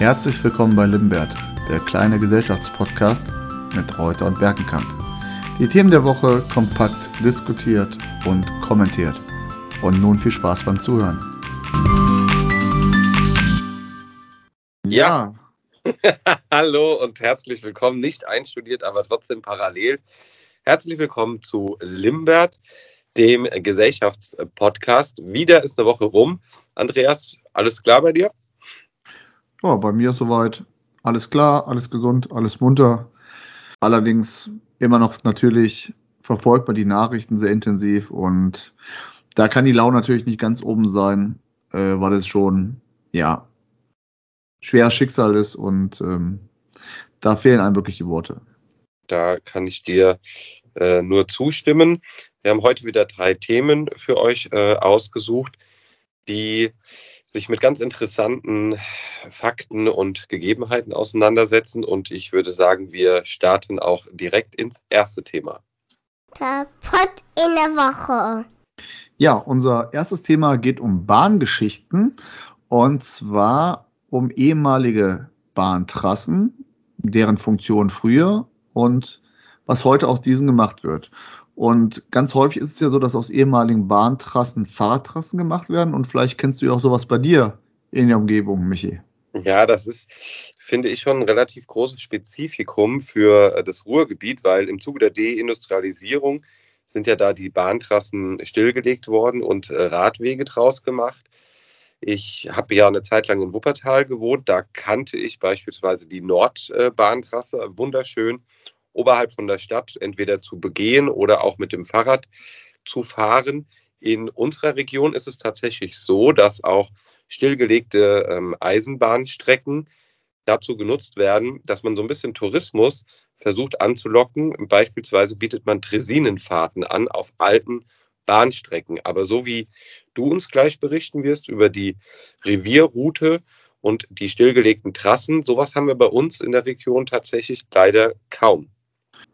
Herzlich willkommen bei Limbert, der kleine Gesellschaftspodcast mit Reuter und Berkenkamp. Die Themen der Woche kompakt diskutiert und kommentiert. Und nun viel Spaß beim Zuhören. Ja. Hallo und herzlich willkommen. Nicht einstudiert, aber trotzdem parallel. Herzlich willkommen zu Limbert, dem Gesellschaftspodcast. Wieder ist eine Woche rum. Andreas, alles klar bei dir? Ja, bei mir soweit alles klar, alles gesund, alles munter. Allerdings immer noch natürlich verfolgt man die Nachrichten sehr intensiv und da kann die Laune natürlich nicht ganz oben sein, äh, weil es schon, ja, schweres Schicksal ist und ähm, da fehlen einem wirklich die Worte. Da kann ich dir äh, nur zustimmen. Wir haben heute wieder drei Themen für euch äh, ausgesucht, die sich mit ganz interessanten Fakten und Gegebenheiten auseinandersetzen. Und ich würde sagen, wir starten auch direkt ins erste Thema. Der Pott in der Woche. Ja, unser erstes Thema geht um Bahngeschichten und zwar um ehemalige Bahntrassen, deren Funktion früher und was heute aus diesen gemacht wird. Und ganz häufig ist es ja so, dass aus ehemaligen Bahntrassen Fahrradtrassen gemacht werden. Und vielleicht kennst du ja auch sowas bei dir in der Umgebung, Michi. Ja, das ist, finde ich, schon ein relativ großes Spezifikum für äh, das Ruhrgebiet, weil im Zuge der Deindustrialisierung sind ja da die Bahntrassen stillgelegt worden und äh, Radwege draus gemacht. Ich habe ja eine Zeit lang in Wuppertal gewohnt. Da kannte ich beispielsweise die Nordbahntrasse, wunderschön oberhalb von der Stadt entweder zu begehen oder auch mit dem Fahrrad zu fahren. In unserer Region ist es tatsächlich so, dass auch stillgelegte ähm, Eisenbahnstrecken dazu genutzt werden, dass man so ein bisschen Tourismus versucht anzulocken. Beispielsweise bietet man Tresinenfahrten an auf alten Bahnstrecken. Aber so wie du uns gleich berichten wirst über die Revierroute und die stillgelegten Trassen, sowas haben wir bei uns in der Region tatsächlich leider kaum.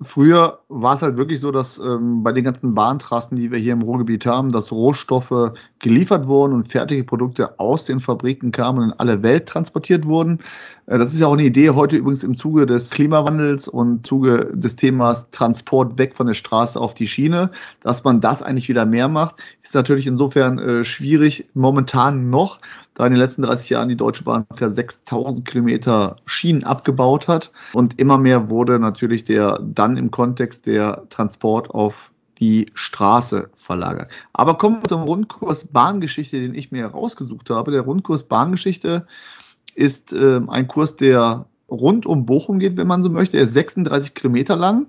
Früher war es halt wirklich so, dass ähm, bei den ganzen Bahntrassen, die wir hier im Ruhrgebiet haben, dass Rohstoffe geliefert wurden und fertige Produkte aus den Fabriken kamen und in alle Welt transportiert wurden. Äh, das ist ja auch eine Idee heute übrigens im Zuge des Klimawandels und Zuge des Themas Transport weg von der Straße auf die Schiene, dass man das eigentlich wieder mehr macht. Ist natürlich insofern äh, schwierig momentan noch, da in den letzten 30 Jahren die Deutsche Bahn für 6000 Kilometer Schienen abgebaut hat. Und immer mehr wurde natürlich der dann im Kontext der Transport auf die Straße verlagert. Aber kommen wir zum Rundkurs Bahngeschichte, den ich mir herausgesucht habe. Der Rundkurs Bahngeschichte ist äh, ein Kurs, der rund um Bochum geht, wenn man so möchte. Er ist 36 Kilometer lang,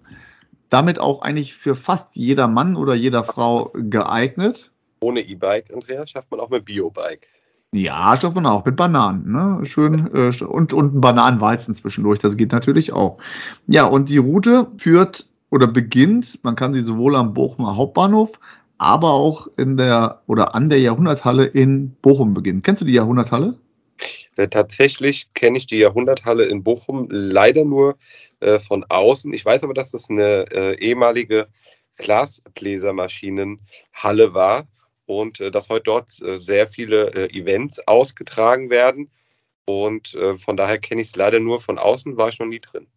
damit auch eigentlich für fast jeder Mann oder jeder Frau geeignet. Ohne E-Bike, Andreas, schafft man auch mit Bio-Bike. Ja, schafft man auch mit Bananen, ne? Schön äh, und und ein Bananenweizen zwischendurch, das geht natürlich auch. Ja, und die Route führt oder beginnt, man kann sie sowohl am Bochumer Hauptbahnhof, aber auch in der oder an der Jahrhunderthalle in Bochum beginnen. Kennst du die Jahrhunderthalle? Äh, tatsächlich kenne ich die Jahrhunderthalle in Bochum leider nur äh, von außen. Ich weiß aber, dass das eine äh, ehemalige Glasbläsermaschinenhalle war und äh, dass heute dort äh, sehr viele äh, Events ausgetragen werden. Und äh, von daher kenne ich es leider nur von außen, war ich noch nie drin.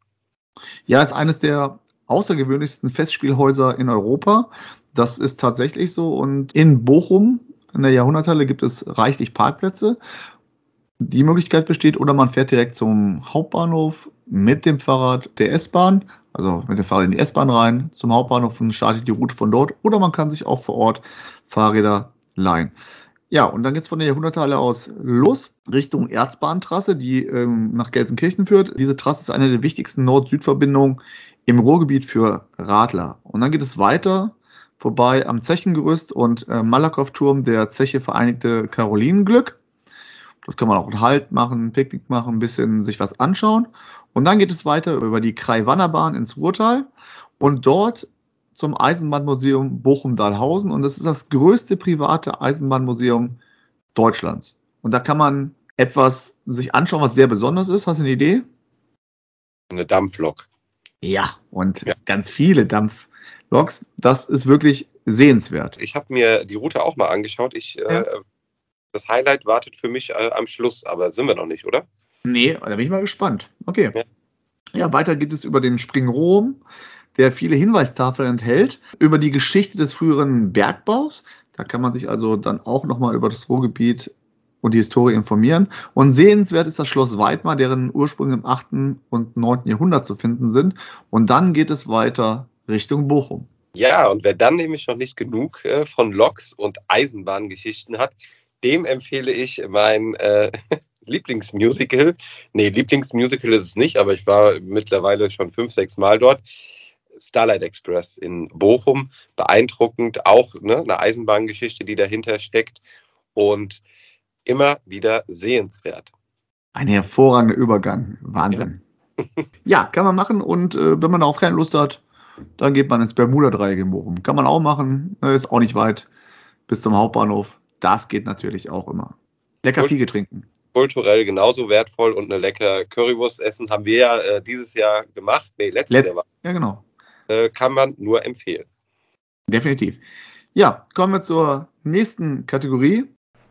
Ja, ist eines der außergewöhnlichsten Festspielhäuser in Europa. Das ist tatsächlich so. Und in Bochum, in der Jahrhunderthalle, gibt es reichlich Parkplätze. Die Möglichkeit besteht, oder man fährt direkt zum Hauptbahnhof mit dem Fahrrad der S-Bahn, also mit dem Fahrrad in die S-Bahn rein, zum Hauptbahnhof und startet die Route von dort, oder man kann sich auch vor Ort Fahrräder leihen. Ja, und dann geht's von der Jahrhunderthalle aus los Richtung Erzbahntrasse, die ähm, nach Gelsenkirchen führt. Diese Trasse ist eine der wichtigsten Nord-Süd-Verbindungen im Ruhrgebiet für Radler. Und dann geht es weiter vorbei am Zechengerüst und äh, Malakow-Turm der Zeche Vereinigte Karolinenglück. Dort kann man auch einen Halt machen, Picknick machen, ein bisschen sich was anschauen. Und dann geht es weiter über die Kreiwannerbahn ins Ruhrtal und dort zum Eisenbahnmuseum Bochum-Dahlhausen. Und das ist das größte private Eisenbahnmuseum Deutschlands. Und da kann man etwas sich anschauen, was sehr besonders ist. Hast du eine Idee? Eine Dampflok. Ja, und ja. ganz viele Dampfloks. Das ist wirklich sehenswert. Ich habe mir die Route auch mal angeschaut. Ich, ja. äh, das Highlight wartet für mich äh, am Schluss, aber sind wir noch nicht, oder? Nee, da bin ich mal gespannt. Okay. Ja. Ja, weiter geht es über den Springrom, der viele Hinweistafeln enthält, über die Geschichte des früheren Bergbaus. Da kann man sich also dann auch nochmal über das Ruhrgebiet und die Historie informieren. Und sehenswert ist das Schloss Weidmar, deren Ursprünge im 8. und 9. Jahrhundert zu finden sind. Und dann geht es weiter Richtung Bochum. Ja, und wer dann nämlich noch nicht genug äh, von Loks und Eisenbahngeschichten hat, dem empfehle ich mein äh, Lieblingsmusical. Nee, Lieblingsmusical ist es nicht, aber ich war mittlerweile schon fünf, sechs Mal dort. Starlight Express in Bochum. Beeindruckend, auch ne, eine Eisenbahngeschichte, die dahinter steckt. Und immer wieder sehenswert. Ein hervorragender Übergang. Wahnsinn. Ja, ja kann man machen. Und äh, wenn man darauf keine Lust hat, dann geht man ins Bermuda-Dreieck in Bochum. Kann man auch machen. Ist auch nicht weit bis zum Hauptbahnhof. Das geht natürlich auch immer. Lecker Fiege trinken. Kulturell genauso wertvoll und eine lecker Currywurst essen haben wir ja äh, dieses Jahr gemacht. Nee, letztes Let Jahr war. Ja, genau. Äh, kann man nur empfehlen. Definitiv. Ja, kommen wir zur nächsten Kategorie.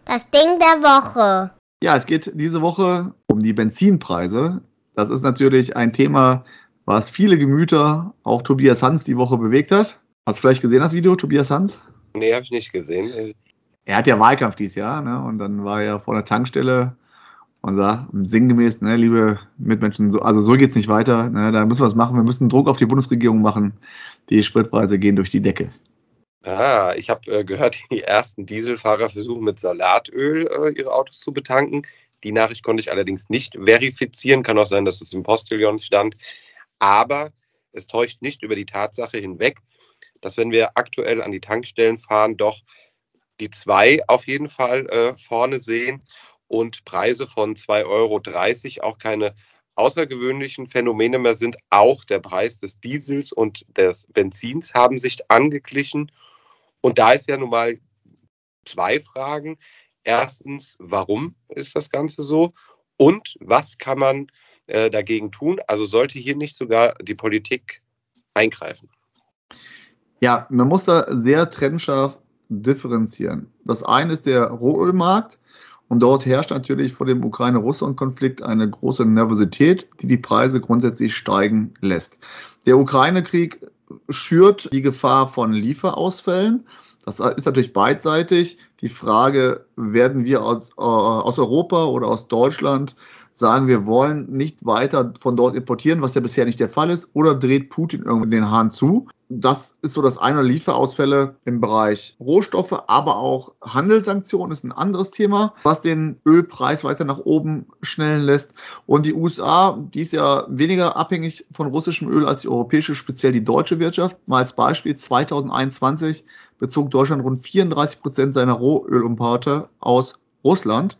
Das Ding der Woche. Ja, es geht diese Woche um die Benzinpreise. Das ist natürlich ein Thema, was viele Gemüter, auch Tobias Hans, die Woche bewegt hat. Hast du vielleicht gesehen das Video, Tobias Hans? Nee, habe ich nicht gesehen. Er hat ja Wahlkampf dieses Jahr, ne? Und dann war er vor der Tankstelle und sagt sinngemäß, ne, liebe Mitmenschen, so, also so geht's nicht weiter. Ne? Da müssen wir was machen. Wir müssen Druck auf die Bundesregierung machen. Die Spritpreise gehen durch die Decke. Ah, ich habe äh, gehört, die ersten Dieselfahrer versuchen mit Salatöl äh, ihre Autos zu betanken. Die Nachricht konnte ich allerdings nicht verifizieren. Kann auch sein, dass es im Postillon stand. Aber es täuscht nicht über die Tatsache hinweg, dass wenn wir aktuell an die Tankstellen fahren, doch die zwei auf jeden Fall äh, vorne sehen und Preise von 2,30 Euro auch keine außergewöhnlichen Phänomene mehr sind. Auch der Preis des Diesels und des Benzins haben sich angeglichen. Und da ist ja nun mal zwei Fragen. Erstens, warum ist das Ganze so? Und was kann man äh, dagegen tun? Also sollte hier nicht sogar die Politik eingreifen? Ja, man muss da sehr trennscharf differenzieren. Das eine ist der Rohölmarkt und dort herrscht natürlich vor dem Ukraine-Russland-Konflikt eine große Nervosität, die die Preise grundsätzlich steigen lässt. Der Ukraine-Krieg schürt die Gefahr von Lieferausfällen. Das ist natürlich beidseitig. Die Frage, werden wir aus, äh, aus Europa oder aus Deutschland sagen, wir wollen nicht weiter von dort importieren, was ja bisher nicht der Fall ist, oder dreht Putin irgendwie den Hahn zu? Das ist so das eine Lieferausfälle im Bereich Rohstoffe, aber auch Handelssanktionen ist ein anderes Thema, was den Ölpreis weiter nach oben schnellen lässt. Und die USA, die ist ja weniger abhängig von russischem Öl als die europäische, speziell die deutsche Wirtschaft. Mal als Beispiel 2021 bezog Deutschland rund 34 Prozent seiner Rohölimporte aus Russland.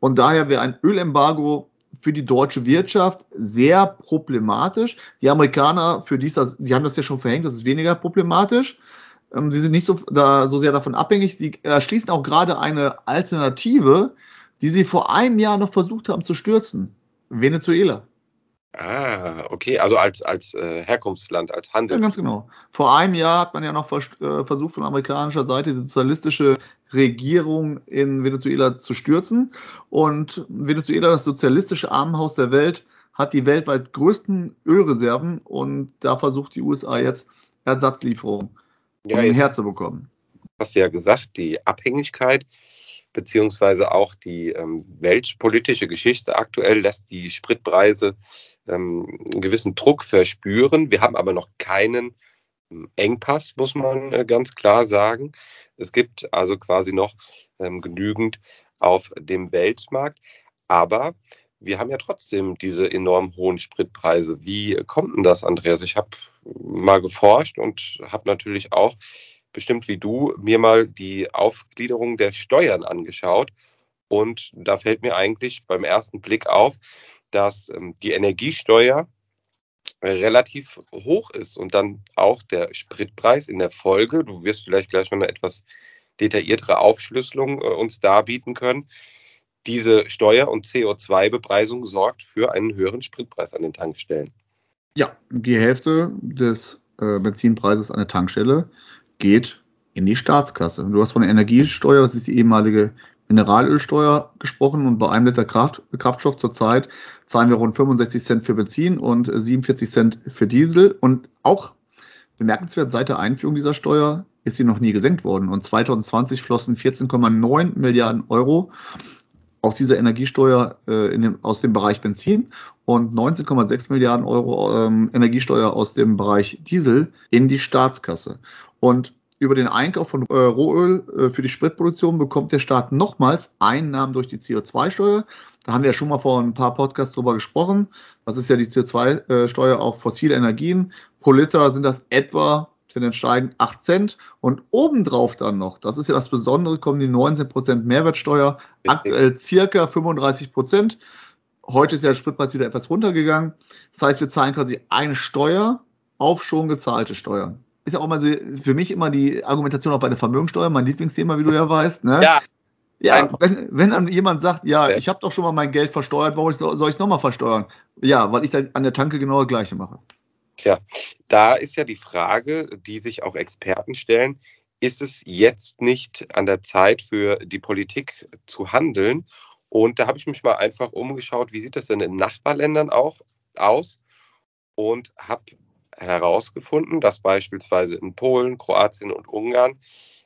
Und daher wäre ein Ölembargo für die deutsche Wirtschaft sehr problematisch. Die Amerikaner, für die, das, die haben das ja schon verhängt, das ist weniger problematisch. Ähm, sie sind nicht so, da, so sehr davon abhängig. Sie erschließen auch gerade eine Alternative, die sie vor einem Jahr noch versucht haben zu stürzen. Venezuela. Ah, okay, also als, als äh, Herkunftsland, als Handels. Ja, ganz genau. Vor einem Jahr hat man ja noch vers äh, versucht, von amerikanischer Seite die sozialistische Regierung in Venezuela zu stürzen. Und Venezuela, das sozialistische Armenhaus der Welt, hat die weltweit größten Ölreserven und da versucht die USA jetzt Ersatzlieferungen ja, um herzubekommen. Hast du ja gesagt, die Abhängigkeit beziehungsweise auch die ähm, weltpolitische Geschichte aktuell lässt die Spritpreise ähm, einen gewissen Druck verspüren. Wir haben aber noch keinen ähm, Engpass, muss man äh, ganz klar sagen. Es gibt also quasi noch ähm, genügend auf dem Weltmarkt. Aber wir haben ja trotzdem diese enorm hohen Spritpreise. Wie kommt denn das, Andreas? Ich habe mal geforscht und habe natürlich auch bestimmt wie du mir mal die Aufgliederung der Steuern angeschaut. Und da fällt mir eigentlich beim ersten Blick auf, dass ähm, die Energiesteuer relativ hoch ist und dann auch der Spritpreis in der Folge. Du wirst vielleicht gleich noch eine etwas detailliertere Aufschlüsselung äh, uns darbieten können. Diese Steuer- und CO2-Bepreisung sorgt für einen höheren Spritpreis an den Tankstellen. Ja, die Hälfte des äh, Benzinpreises an der Tankstelle geht in die Staatskasse. Du hast von der Energiesteuer, das ist die ehemalige Mineralölsteuer gesprochen und bei einem Liter Kraft, Kraftstoff zurzeit zahlen wir rund 65 Cent für Benzin und 47 Cent für Diesel. Und auch bemerkenswert, seit der Einführung dieser Steuer ist sie noch nie gesenkt worden. Und 2020 flossen 14,9 Milliarden Euro aus dieser Energiesteuer äh, dem, aus dem Bereich Benzin und 19,6 Milliarden Euro ähm, Energiesteuer aus dem Bereich Diesel in die Staatskasse. Und über den Einkauf von äh, Rohöl äh, für die Spritproduktion bekommt der Staat nochmals Einnahmen durch die CO2-Steuer. Da haben wir ja schon mal vor ein paar Podcasts drüber gesprochen. Das ist ja die CO2-Steuer auf fossile Energien. Pro Liter sind das etwa für den Steigen 8 Cent. Und obendrauf dann noch, das ist ja das Besondere, kommen die 19% Mehrwertsteuer, aktuell circa 35 Prozent. Heute ist ja der Spritpreis wieder etwas runtergegangen. Das heißt, wir zahlen quasi eine Steuer auf schon gezahlte Steuern ist ja auch mal für mich immer die Argumentation auch bei der Vermögensteuer, mein Lieblingsthema, wie du ja weißt. Ne? Ja. Ja, wenn, wenn dann jemand sagt, ja, ja. ich habe doch schon mal mein Geld versteuert, warum soll ich es nochmal versteuern? Ja, weil ich dann an der Tanke genau das Gleiche mache. Tja, da ist ja die Frage, die sich auch Experten stellen, ist es jetzt nicht an der Zeit für die Politik zu handeln? Und da habe ich mich mal einfach umgeschaut, wie sieht das denn in Nachbarländern auch aus? Und habe herausgefunden, dass beispielsweise in Polen, Kroatien und Ungarn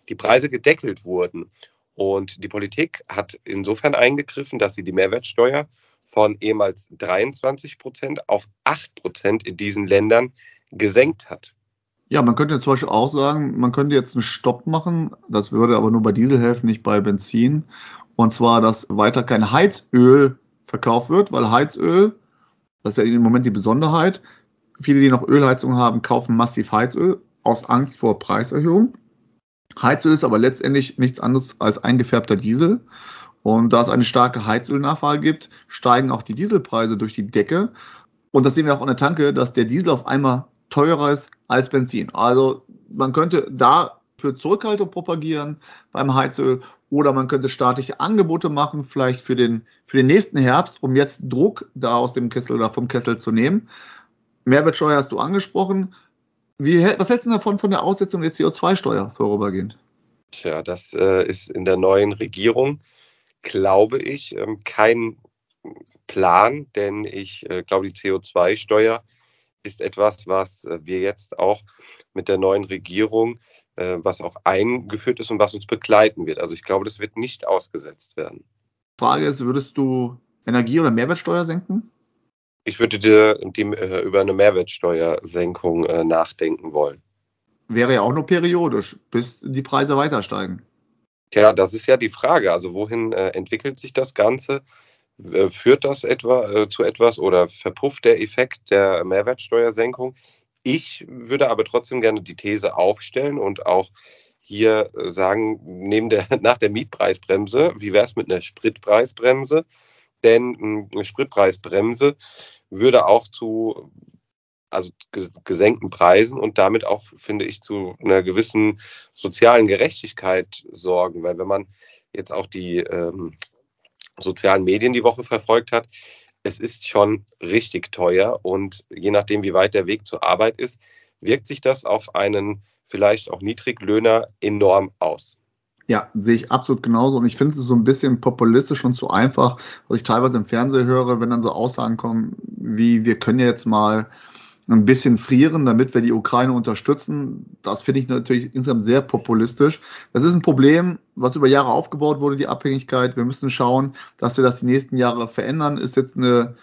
die Preise gedeckelt wurden. Und die Politik hat insofern eingegriffen, dass sie die Mehrwertsteuer von ehemals 23 Prozent auf 8 Prozent in diesen Ländern gesenkt hat. Ja, man könnte zum Beispiel auch sagen, man könnte jetzt einen Stopp machen. Das würde aber nur bei Diesel helfen, nicht bei Benzin. Und zwar, dass weiter kein Heizöl verkauft wird, weil Heizöl, das ist ja im Moment die Besonderheit, Viele, die noch Ölheizung haben, kaufen massiv Heizöl aus Angst vor Preiserhöhung. Heizöl ist aber letztendlich nichts anderes als eingefärbter Diesel. Und da es eine starke Heizölnachfrage gibt, steigen auch die Dieselpreise durch die Decke. Und das sehen wir auch an der Tanke, dass der Diesel auf einmal teurer ist als Benzin. Also man könnte da für Zurückhaltung propagieren beim Heizöl oder man könnte staatliche Angebote machen, vielleicht für den, für den nächsten Herbst, um jetzt Druck da aus dem Kessel oder vom Kessel zu nehmen. Mehrwertsteuer hast du angesprochen. Wie, was hältst du davon von der Aussetzung der CO2-Steuer vorübergehend? Tja, das äh, ist in der neuen Regierung, glaube ich, ähm, kein Plan, denn ich äh, glaube, die CO2-Steuer ist etwas, was äh, wir jetzt auch mit der neuen Regierung, äh, was auch eingeführt ist und was uns begleiten wird. Also ich glaube, das wird nicht ausgesetzt werden. Frage ist, würdest du Energie- oder Mehrwertsteuer senken? Ich würde dir die, äh, über eine Mehrwertsteuersenkung äh, nachdenken wollen. Wäre ja auch nur periodisch, bis die Preise weiter steigen. Tja, das ist ja die Frage. Also wohin äh, entwickelt sich das Ganze? Führt das etwa zu etwas oder verpufft der Effekt der Mehrwertsteuersenkung? Ich würde aber trotzdem gerne die These aufstellen und auch hier sagen, neben der, nach der Mietpreisbremse, wie wäre es mit einer Spritpreisbremse? Denn eine Spritpreisbremse würde auch zu also gesenkten Preisen und damit auch, finde ich, zu einer gewissen sozialen Gerechtigkeit sorgen. Weil wenn man jetzt auch die ähm, sozialen Medien die Woche verfolgt hat, es ist schon richtig teuer und je nachdem, wie weit der Weg zur Arbeit ist, wirkt sich das auf einen vielleicht auch Niedriglöhner enorm aus. Ja, sehe ich absolut genauso. Und ich finde es so ein bisschen populistisch und zu einfach, was ich teilweise im Fernsehen höre, wenn dann so Aussagen kommen, wie wir können ja jetzt mal ein bisschen frieren, damit wir die Ukraine unterstützen. Das finde ich natürlich insgesamt sehr populistisch. Das ist ein Problem, was über Jahre aufgebaut wurde, die Abhängigkeit. Wir müssen schauen, dass wir das die nächsten Jahre verändern. Ist jetzt eine,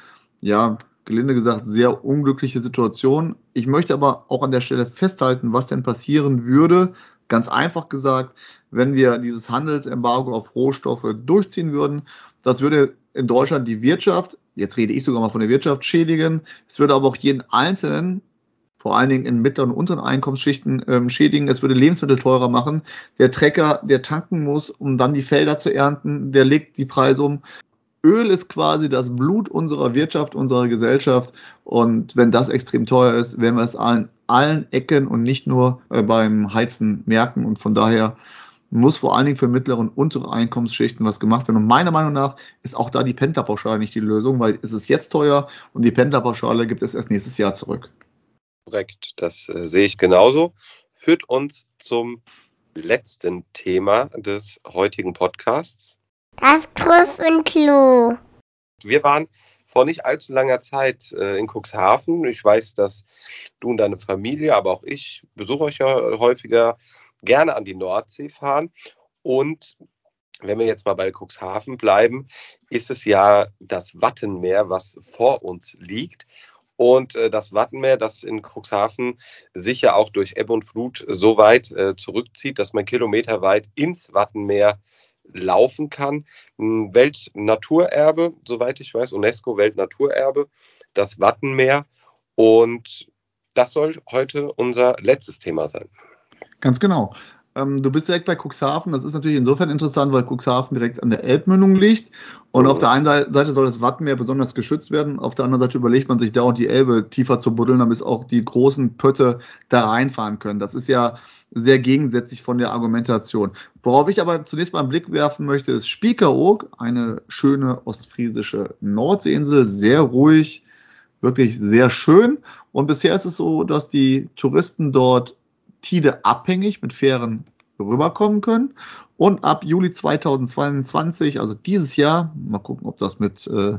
ja, gelinde gesagt, sehr unglückliche Situation. Ich möchte aber auch an der Stelle festhalten, was denn passieren würde, Ganz einfach gesagt, wenn wir dieses Handelsembargo auf Rohstoffe durchziehen würden, das würde in Deutschland die Wirtschaft, jetzt rede ich sogar mal von der Wirtschaft, schädigen. Es würde aber auch jeden Einzelnen, vor allen Dingen in mittleren und unteren Einkommensschichten, ähm, schädigen. Es würde Lebensmittel teurer machen. Der Trecker, der tanken muss, um dann die Felder zu ernten, der legt die Preise um. Öl ist quasi das Blut unserer Wirtschaft, unserer Gesellschaft. Und wenn das extrem teuer ist, werden wir es allen, allen Ecken und nicht nur äh, beim Heizen merken. Und von daher muss vor allen Dingen für mittlere und untere Einkommensschichten was gemacht werden. Und meiner Meinung nach ist auch da die Pendlerpauschale nicht die Lösung, weil es ist jetzt teuer und die Pendlerpauschale gibt es erst nächstes Jahr zurück. Korrekt, das äh, sehe ich genauso. Führt uns zum letzten Thema des heutigen Podcasts. Das Trüffelklo. Wir waren vor nicht allzu langer Zeit äh, in Cuxhaven. Ich weiß, dass du und deine Familie, aber auch ich, besuche euch ja häufiger, gerne an die Nordsee fahren. Und wenn wir jetzt mal bei Cuxhaven bleiben, ist es ja das Wattenmeer, was vor uns liegt. Und äh, das Wattenmeer, das in Cuxhaven sich ja auch durch Ebbe und Flut so weit äh, zurückzieht, dass man kilometerweit ins Wattenmeer laufen kann. Weltnaturerbe, soweit ich weiß, UNESCO Weltnaturerbe, das Wattenmeer. Und das soll heute unser letztes Thema sein. Ganz genau. Ähm, du bist direkt bei Cuxhaven. Das ist natürlich insofern interessant, weil Cuxhaven direkt an der Elbmündung liegt. Und auf der einen Seite soll das Wattenmeer besonders geschützt werden. Auf der anderen Seite überlegt man sich da auch die Elbe tiefer zu buddeln, damit auch die großen Pötte da reinfahren können. Das ist ja sehr gegensätzlich von der Argumentation. Worauf ich aber zunächst mal einen Blick werfen möchte, ist Spiekeroog, eine schöne ostfriesische Nordseeinsel, sehr ruhig, wirklich sehr schön. Und bisher ist es so, dass die Touristen dort Tide abhängig mit Fähren rüberkommen können. Und ab Juli 2022, also dieses Jahr, mal gucken, ob das mit, äh,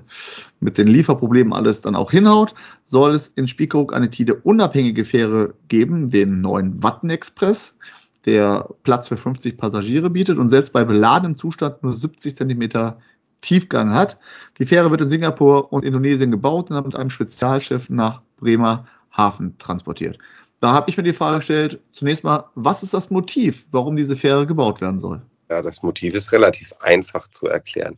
mit den Lieferproblemen alles dann auch hinhaut, soll es in Spiekeroog eine Tide unabhängige Fähre geben, den neuen Watten Express, der Platz für 50 Passagiere bietet und selbst bei beladenem Zustand nur 70 Zentimeter Tiefgang hat. Die Fähre wird in Singapur und Indonesien gebaut und dann mit einem Spezialschiff nach Bremer Hafen transportiert. Da habe ich mir die Frage gestellt, zunächst mal, was ist das Motiv, warum diese Fähre gebaut werden soll? Ja, das Motiv ist relativ einfach zu erklären.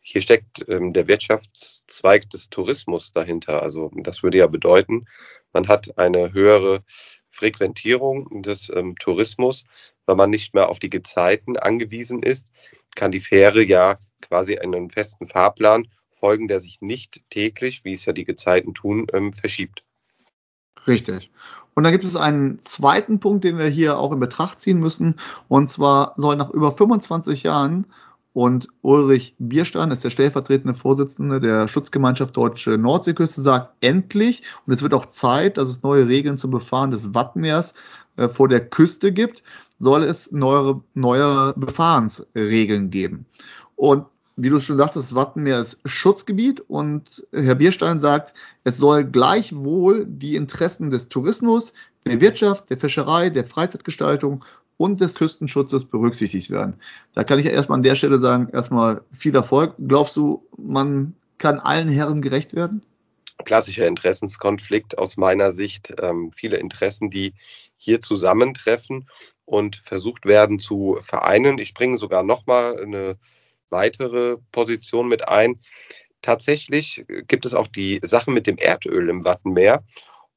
Hier steckt ähm, der Wirtschaftszweig des Tourismus dahinter. Also das würde ja bedeuten, man hat eine höhere Frequentierung des ähm, Tourismus, weil man nicht mehr auf die Gezeiten angewiesen ist, kann die Fähre ja quasi einen festen Fahrplan folgen, der sich nicht täglich, wie es ja die Gezeiten tun, ähm, verschiebt. Richtig. Und dann gibt es einen zweiten Punkt, den wir hier auch in Betracht ziehen müssen. Und zwar soll nach über 25 Jahren und Ulrich Bierstein ist der stellvertretende Vorsitzende der Schutzgemeinschaft Deutsche Nordseeküste, sagt endlich, und es wird auch Zeit, dass es neue Regeln zum Befahren des Wattenmeers äh, vor der Küste gibt, soll es neue, neue Befahrensregeln geben. Und wie du schon sagtest, das Wattenmeer ist Schutzgebiet und Herr Bierstein sagt, es soll gleichwohl die Interessen des Tourismus, der Wirtschaft, der Fischerei, der Freizeitgestaltung und des Küstenschutzes berücksichtigt werden. Da kann ich ja erstmal an der Stelle sagen, erstmal viel Erfolg. Glaubst du, man kann allen Herren gerecht werden? Klassischer Interessenskonflikt aus meiner Sicht. Ähm, viele Interessen, die hier zusammentreffen und versucht werden zu vereinen. Ich bringe sogar nochmal eine weitere Position mit ein. Tatsächlich gibt es auch die Sache mit dem Erdöl im Wattenmeer.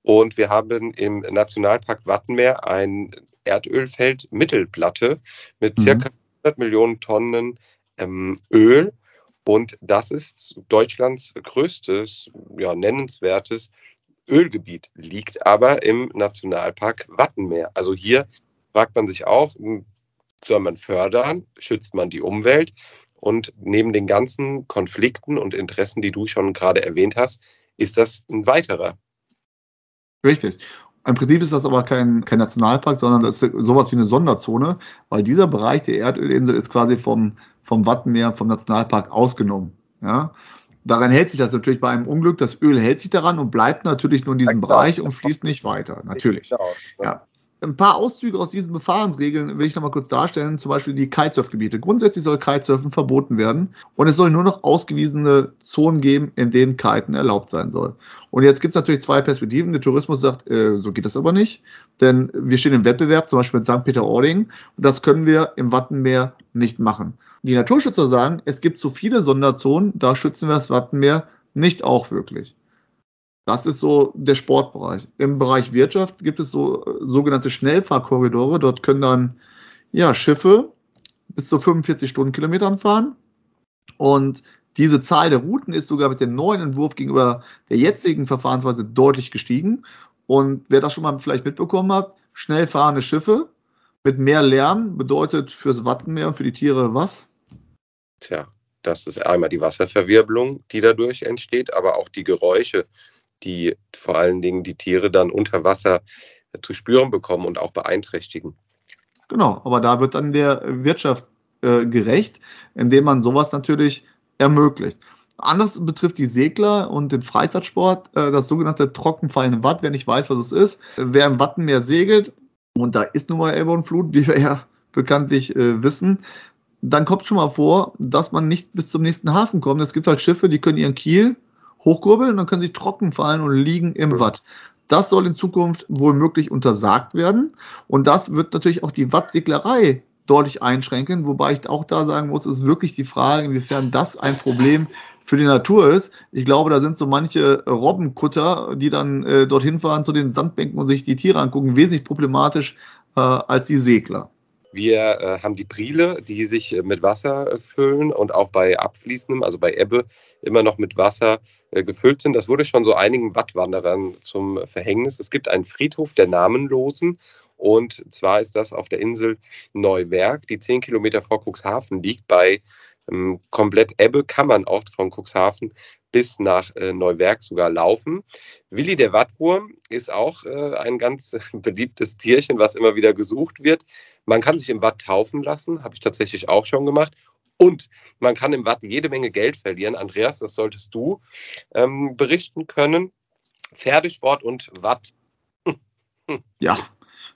Und wir haben im Nationalpark Wattenmeer ein Erdölfeld Mittelplatte mit mhm. circa 100 Millionen Tonnen ähm, Öl. Und das ist Deutschlands größtes, ja, nennenswertes Ölgebiet, liegt aber im Nationalpark Wattenmeer. Also hier fragt man sich auch, soll man fördern, schützt man die Umwelt? Und neben den ganzen Konflikten und Interessen, die du schon gerade erwähnt hast, ist das ein weiterer. Richtig. Im Prinzip ist das aber kein, kein Nationalpark, sondern das ist sowas wie eine Sonderzone, weil dieser Bereich der Erdölinsel ist quasi vom, vom Wattenmeer, vom Nationalpark ausgenommen. Ja? Daran hält sich das natürlich bei einem Unglück. Das Öl hält sich daran und bleibt natürlich nur in diesem Bereich und fließt nicht weiter. Natürlich. Ja ein paar Auszüge aus diesen Befahrensregeln will ich noch mal kurz darstellen. Zum Beispiel die Kitesurfgebiete. Grundsätzlich soll Kitesurfen verboten werden und es soll nur noch ausgewiesene Zonen geben, in denen Kiten erlaubt sein soll. Und jetzt gibt es natürlich zwei Perspektiven. Der Tourismus sagt, äh, so geht das aber nicht, denn wir stehen im Wettbewerb, zum Beispiel mit St. Peter-Ording und das können wir im Wattenmeer nicht machen. Die Naturschützer sagen, es gibt so viele Sonderzonen, da schützen wir das Wattenmeer nicht auch wirklich. Das ist so der Sportbereich. Im Bereich Wirtschaft gibt es so äh, sogenannte Schnellfahrkorridore. Dort können dann ja, Schiffe bis zu 45 Stundenkilometern fahren. Und diese Zahl der Routen ist sogar mit dem neuen Entwurf gegenüber der jetzigen Verfahrensweise deutlich gestiegen. Und wer das schon mal vielleicht mitbekommen hat, schnell fahrende Schiffe mit mehr Lärm bedeutet fürs Wattenmeer und für die Tiere was? Tja, das ist einmal die Wasserverwirbelung, die dadurch entsteht, aber auch die Geräusche, die vor allen Dingen die Tiere dann unter Wasser zu spüren bekommen und auch beeinträchtigen. Genau, aber da wird dann der Wirtschaft äh, gerecht, indem man sowas natürlich ermöglicht. Anders betrifft die Segler und den Freizeitsport äh, das sogenannte trockenfallende Watt. Wer nicht weiß, was es ist, wer im Wattenmeer segelt, und da ist nun mal Elbe und Flut, wie wir ja bekanntlich äh, wissen, dann kommt schon mal vor, dass man nicht bis zum nächsten Hafen kommt. Es gibt halt Schiffe, die können ihren Kiel hochkurbeln dann können sie trocken fallen und liegen im Watt. Das soll in Zukunft wohl möglich untersagt werden. Und das wird natürlich auch die Wattseglerei deutlich einschränken, wobei ich auch da sagen muss, ist wirklich die Frage, inwiefern das ein Problem für die Natur ist. Ich glaube, da sind so manche Robbenkutter, die dann äh, dorthin fahren zu den Sandbänken und sich die Tiere angucken, wesentlich problematisch äh, als die Segler. Wir äh, haben die Priele, die sich äh, mit Wasser äh, füllen und auch bei abfließendem, also bei Ebbe, immer noch mit Wasser gefüllt sind. Das wurde schon so einigen Wattwanderern zum Verhängnis. Es gibt einen Friedhof der Namenlosen und zwar ist das auf der Insel Neuwerk, die zehn Kilometer vor Cuxhaven liegt. Bei ähm, komplett Ebbe kann man auch von Cuxhaven bis nach äh, Neuwerk sogar laufen. Willi der Wattwurm ist auch äh, ein ganz beliebtes Tierchen, was immer wieder gesucht wird. Man kann sich im Watt taufen lassen, habe ich tatsächlich auch schon gemacht. Und man kann im Watt jede Menge Geld verlieren. Andreas, das solltest du ähm, berichten können. Pferdesport und Watt. Ja,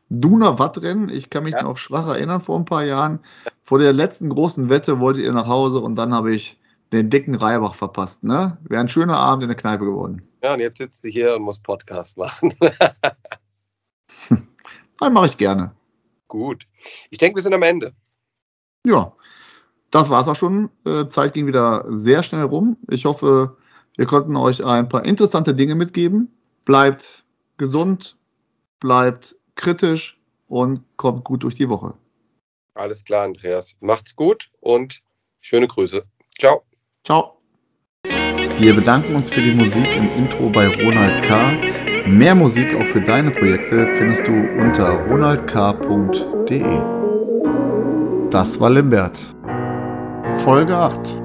Duna Wattrennen. Ich kann mich ja. noch schwach erinnern vor ein paar Jahren. Vor der letzten großen Wette wolltet ihr nach Hause und dann habe ich den dicken Reibach verpasst. Ne? Wäre ein schöner Abend in der Kneipe geworden. Ja, und jetzt sitzt du hier und musst Podcast machen. dann mache ich gerne. Gut. Ich denke, wir sind am Ende. Ja, das war es auch schon. Äh, Zeit ging wieder sehr schnell rum. Ich hoffe, wir konnten euch ein paar interessante Dinge mitgeben. Bleibt gesund, bleibt kritisch und kommt gut durch die Woche. Alles klar, Andreas. Macht's gut und schöne Grüße. Ciao. Ciao. Wir bedanken uns für die Musik im Intro bei Ronald K. Mehr Musik auch für deine Projekte findest du unter ronaldk.de. Das war Limbert. Folge 8.